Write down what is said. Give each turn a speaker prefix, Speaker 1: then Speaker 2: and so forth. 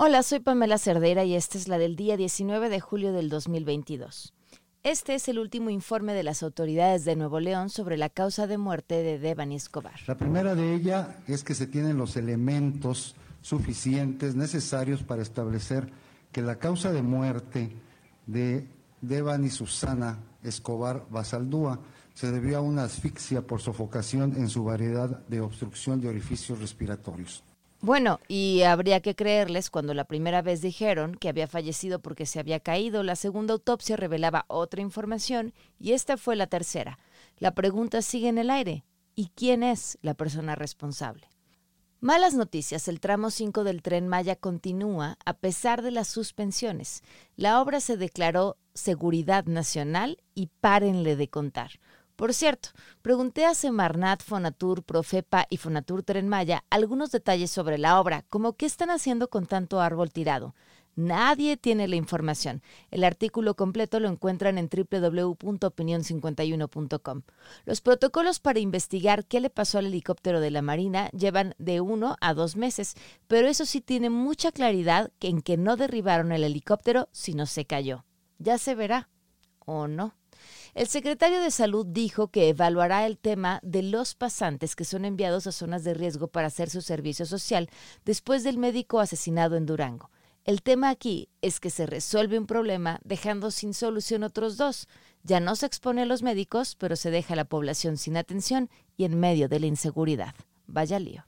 Speaker 1: Hola, soy Pamela Cerdera y esta es la del día 19 de julio del 2022. Este es el último informe de las autoridades de Nuevo León sobre la causa de muerte de Devani Escobar.
Speaker 2: La primera de ellas es que se tienen los elementos suficientes necesarios para establecer que la causa de muerte de Devani Susana Escobar Basaldúa se debió a una asfixia por sofocación en su variedad de obstrucción de orificios respiratorios.
Speaker 1: Bueno, y habría que creerles cuando la primera vez dijeron que había fallecido porque se había caído, la segunda autopsia revelaba otra información y esta fue la tercera. La pregunta sigue en el aire. ¿Y quién es la persona responsable? Malas noticias, el tramo 5 del tren Maya continúa a pesar de las suspensiones. La obra se declaró seguridad nacional y párenle de contar. Por cierto, pregunté a Semarnat, Fonatur, Profepa y Fonatur Tren Maya algunos detalles sobre la obra, como qué están haciendo con tanto árbol tirado. Nadie tiene la información. El artículo completo lo encuentran en www.opinion51.com. Los protocolos para investigar qué le pasó al helicóptero de la Marina llevan de uno a dos meses, pero eso sí tiene mucha claridad en que no derribaron el helicóptero, sino se cayó. Ya se verá, o no. El secretario de Salud dijo que evaluará el tema de los pasantes que son enviados a zonas de riesgo para hacer su servicio social después del médico asesinado en Durango. El tema aquí es que se resuelve un problema dejando sin solución otros dos. Ya no se expone a los médicos, pero se deja a la población sin atención y en medio de la inseguridad. Vaya lío.